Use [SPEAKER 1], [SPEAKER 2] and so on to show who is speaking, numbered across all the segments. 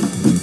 [SPEAKER 1] thank you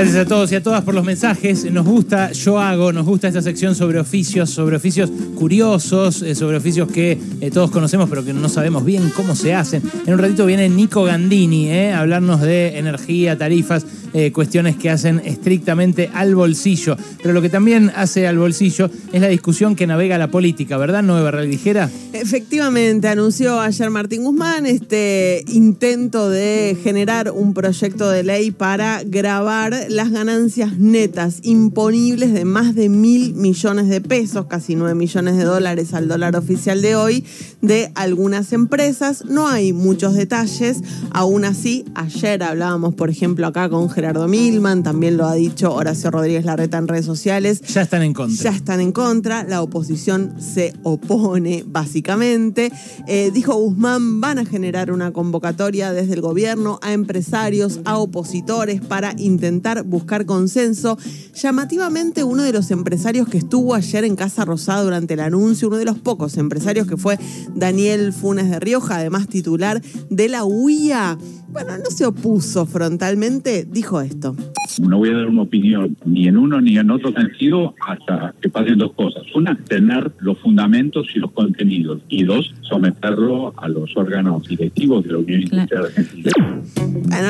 [SPEAKER 1] Gracias a todos y a todas por los mensajes. Nos gusta, yo hago, nos gusta esta sección sobre oficios, sobre oficios curiosos, eh, sobre oficios que eh, todos conocemos pero que no sabemos bien cómo se hacen. En un ratito viene Nico Gandini eh, a hablarnos de energía, tarifas, cuestiones que hacen estrictamente al bolsillo. Pero lo que también hace al bolsillo es la discusión que navega la política, ¿verdad, Nueva Real Ligera?
[SPEAKER 2] Efectivamente, anunció ayer Martín Guzmán este intento de generar un proyecto de ley para grabar las ganancias netas imponibles de más de mil millones de pesos, casi nueve millones de dólares al dólar oficial de hoy, de algunas empresas. No hay muchos detalles, aún así, ayer hablábamos, por ejemplo, acá con Gerardo Milman, también lo ha dicho Horacio Rodríguez Larreta en redes sociales.
[SPEAKER 1] Ya están en contra.
[SPEAKER 2] Ya están en contra, la oposición se opone básicamente. Eh, dijo Guzmán, van a generar una convocatoria desde el gobierno a empresarios, a opositores para intentar buscar consenso. Llamativamente, uno de los empresarios que estuvo ayer en Casa Rosada durante el anuncio, uno de los pocos empresarios que fue Daniel Funes de Rioja, además titular de la UIA, bueno, no se opuso frontalmente, dijo esto.
[SPEAKER 3] No voy a dar una opinión ni en uno ni en otro sentido hasta que pasen dos cosas. Una, tener los fundamentos y los contenidos. Y dos, someterlo a los órganos directivos de la Unión Industrial Argentina.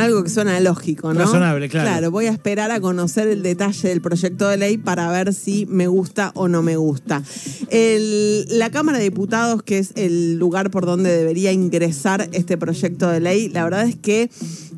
[SPEAKER 2] Algo que suena lógico, ¿no?
[SPEAKER 1] Razonable, claro.
[SPEAKER 2] Claro, voy a esperar a conocer el detalle del proyecto de ley para ver si me gusta o no me gusta. la Cámara de Diputados, que es el lugar por donde debería ingresar este proyecto de ley, la verdad es que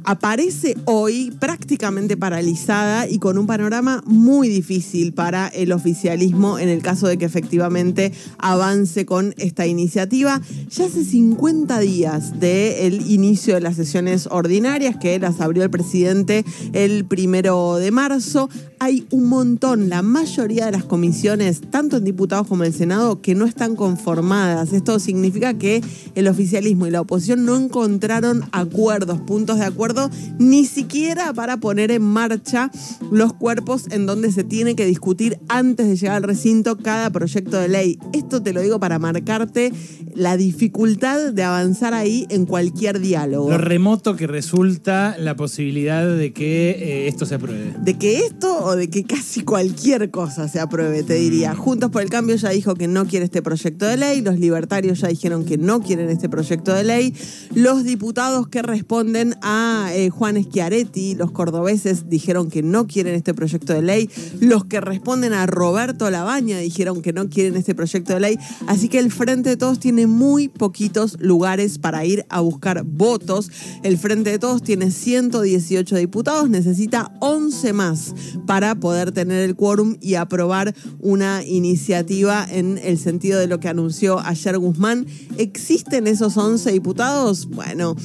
[SPEAKER 2] aparece hoy prácticamente paralizada y con un panorama muy difícil para el oficialismo en el caso de que efectivamente avance con esta iniciativa. Ya hace 50 días del inicio de las sesiones ordinarias que las abrió el presidente el primero de marzo. Hay un montón, la mayoría de las comisiones, tanto en diputados como en el Senado, que no están conformadas. Esto significa que el oficialismo y la oposición no encontraron acuerdos, puntos de acuerdo ni siquiera para poner en marcha los cuerpos en donde se tiene que discutir antes de llegar al recinto cada proyecto de ley. Esto te lo digo para marcarte la dificultad de avanzar ahí en cualquier diálogo.
[SPEAKER 1] Lo remoto que resulta la posibilidad de que eh, esto se apruebe.
[SPEAKER 2] De que esto o de que casi cualquier cosa se apruebe, te diría. Mm. Juntos por el Cambio ya dijo que no quiere este proyecto de ley, los libertarios ya dijeron que no quieren este proyecto de ley, los diputados que responden a eh, Juan Schiaretti, los cordobeses dijeron que no quieren este proyecto de ley, los que responden a Roberto Labaña dijeron que no quieren este proyecto de ley, así que el Frente de Todos tiene muy poquitos lugares para ir a buscar votos. El Frente de Todos tiene 118 diputados, necesita 11 más para poder tener el quórum y aprobar una iniciativa en el sentido de lo que anunció ayer Guzmán. ¿Existen esos 11 diputados? Bueno,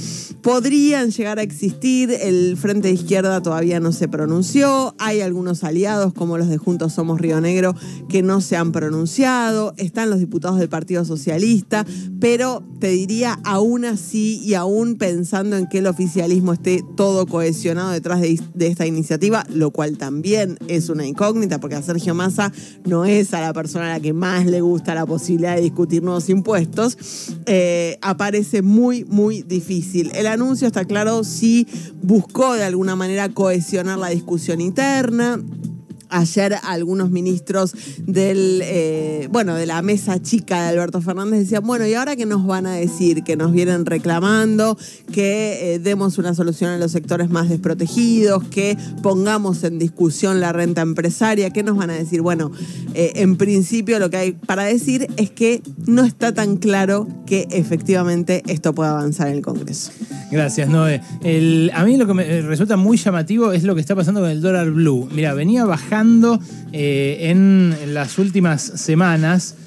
[SPEAKER 2] podrían llegar a existir el Frente de Izquierda todavía no se pronunció. Hay algunos aliados, como los de Juntos Somos Río Negro, que no se han pronunciado. Están los diputados del Partido Socialista. Pero te diría, aún así y aún pensando en que el oficialismo esté todo cohesionado detrás de, esta iniciativa, lo cual también es una incógnita, porque a Sergio Massa no es a la persona a la que más le gusta la posibilidad de discutir nuevos impuestos, eh, aparece muy, muy difícil. El anuncio está claro si buscó de alguna manera cohesionar la discusión interna. Ayer algunos ministros del, eh, bueno, de la mesa chica de Alberto Fernández decían, bueno, ¿y ahora qué nos van a decir? Que nos vienen reclamando, que eh, demos una solución a los sectores más desprotegidos, que pongamos en discusión la renta empresaria, ¿qué nos van a decir? Bueno, eh, en principio lo que hay para decir es que no está tan claro que efectivamente esto pueda avanzar en el Congreso.
[SPEAKER 1] Gracias, Noé. a mí lo que me resulta muy llamativo es lo que está pasando con el dólar blue. Mira, venía bajando eh, en las últimas semanas